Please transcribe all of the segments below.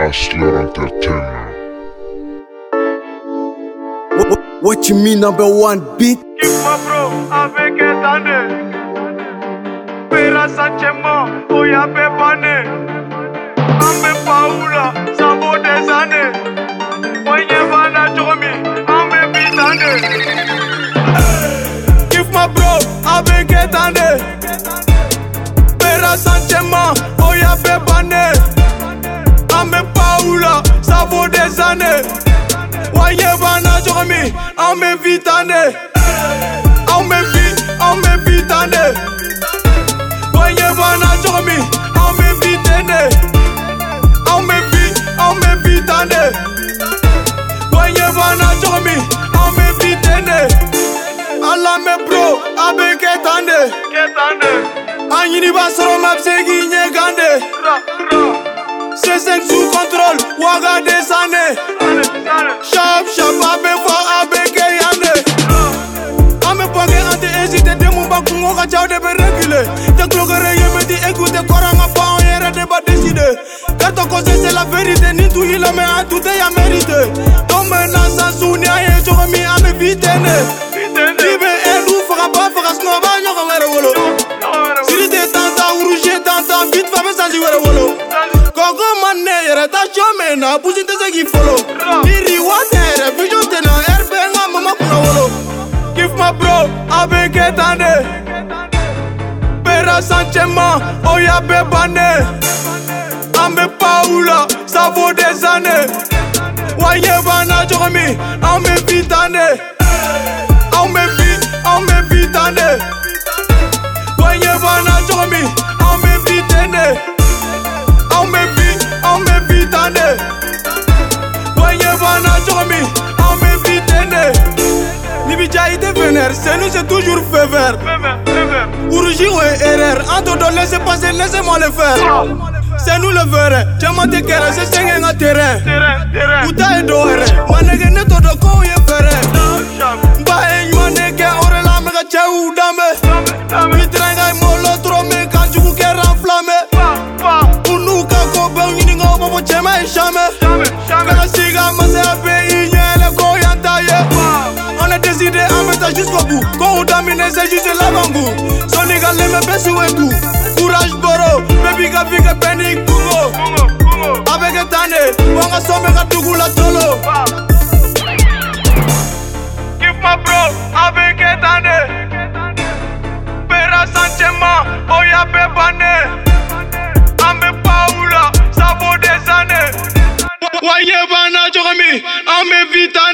Hustler Entertainment. What, what you mean number one beat? Keep my bro avec étendé Pera sentiment, oya bébane Ambe paoula, ça aw mɛ bi tan de wa ɲɛbana cogo min aw mɛ bi ten de aw mɛ bi aw mɛ bi tan de wa ɲɛbana cogo min aw mɛ bi ten de ala mɛ bro a bɛ kɛ tan de an ɲiniba sɔrɔ ma bɛ se k'i ɲɛ kan de C5 sous contrôle waga hésité den mun b'a kungo ka ca o de bɛ reculer tɛ tulogɛrɛ ye mɛ ti écouter kɔrɔ an ka bɔ an yɛrɛ de b'a décider k'a to conseil c'est la vérité ni tun y'i lamɛn an tun tɛ yan mérité donc maintenant sans sou ni an ye cogo min an bɛ bi ten de i bɛ ɛdu faga ba faga sinɔn a b'a ɲɔgɔn wɛrɛ wolo siri tɛ tantan rouge tantan vite fa bɛ sanji wɛrɛ wolo kɔkɔ ma ne yɛrɛ ta sɔ mɛ na busi tɛ se k'i folo ni riwa tɛ yɛrɛ vision tɛ na ɛri bɛ n ka mama kunna wolo. Give my bro, de Pera sentiment, oya oh, bɛ banne An bɛ pawu la, ça vaut des années. Wa bɛ ja i tɛ vénère, c'est nous c'est toujours feu vert Uruji o ye erreur, an laissez passer, laissez-moi le faire C'est nous le vrai, caman tɛ kɛrɛ, c'est n ka terrain U ta ye dɔ wɛrɛ, ma nɛgɛ ne t'o dɔn k'o ye N ba ye ɲuman de kɛ, o de la bɛ ka cɛw danbe Ni terrain molo mais kan jusqu'au bout Quand on domine c'est juste la bambou Sonika leme pesi wetu Courage boro Baby ka fike peni kungo Abeke tane Wanga sombe ka tugu la tolo Give my bro Abeke tane Pera sanchema Oya pepane Ambe paula Sabo des années Waye bana chokomi Ambe vitane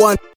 one?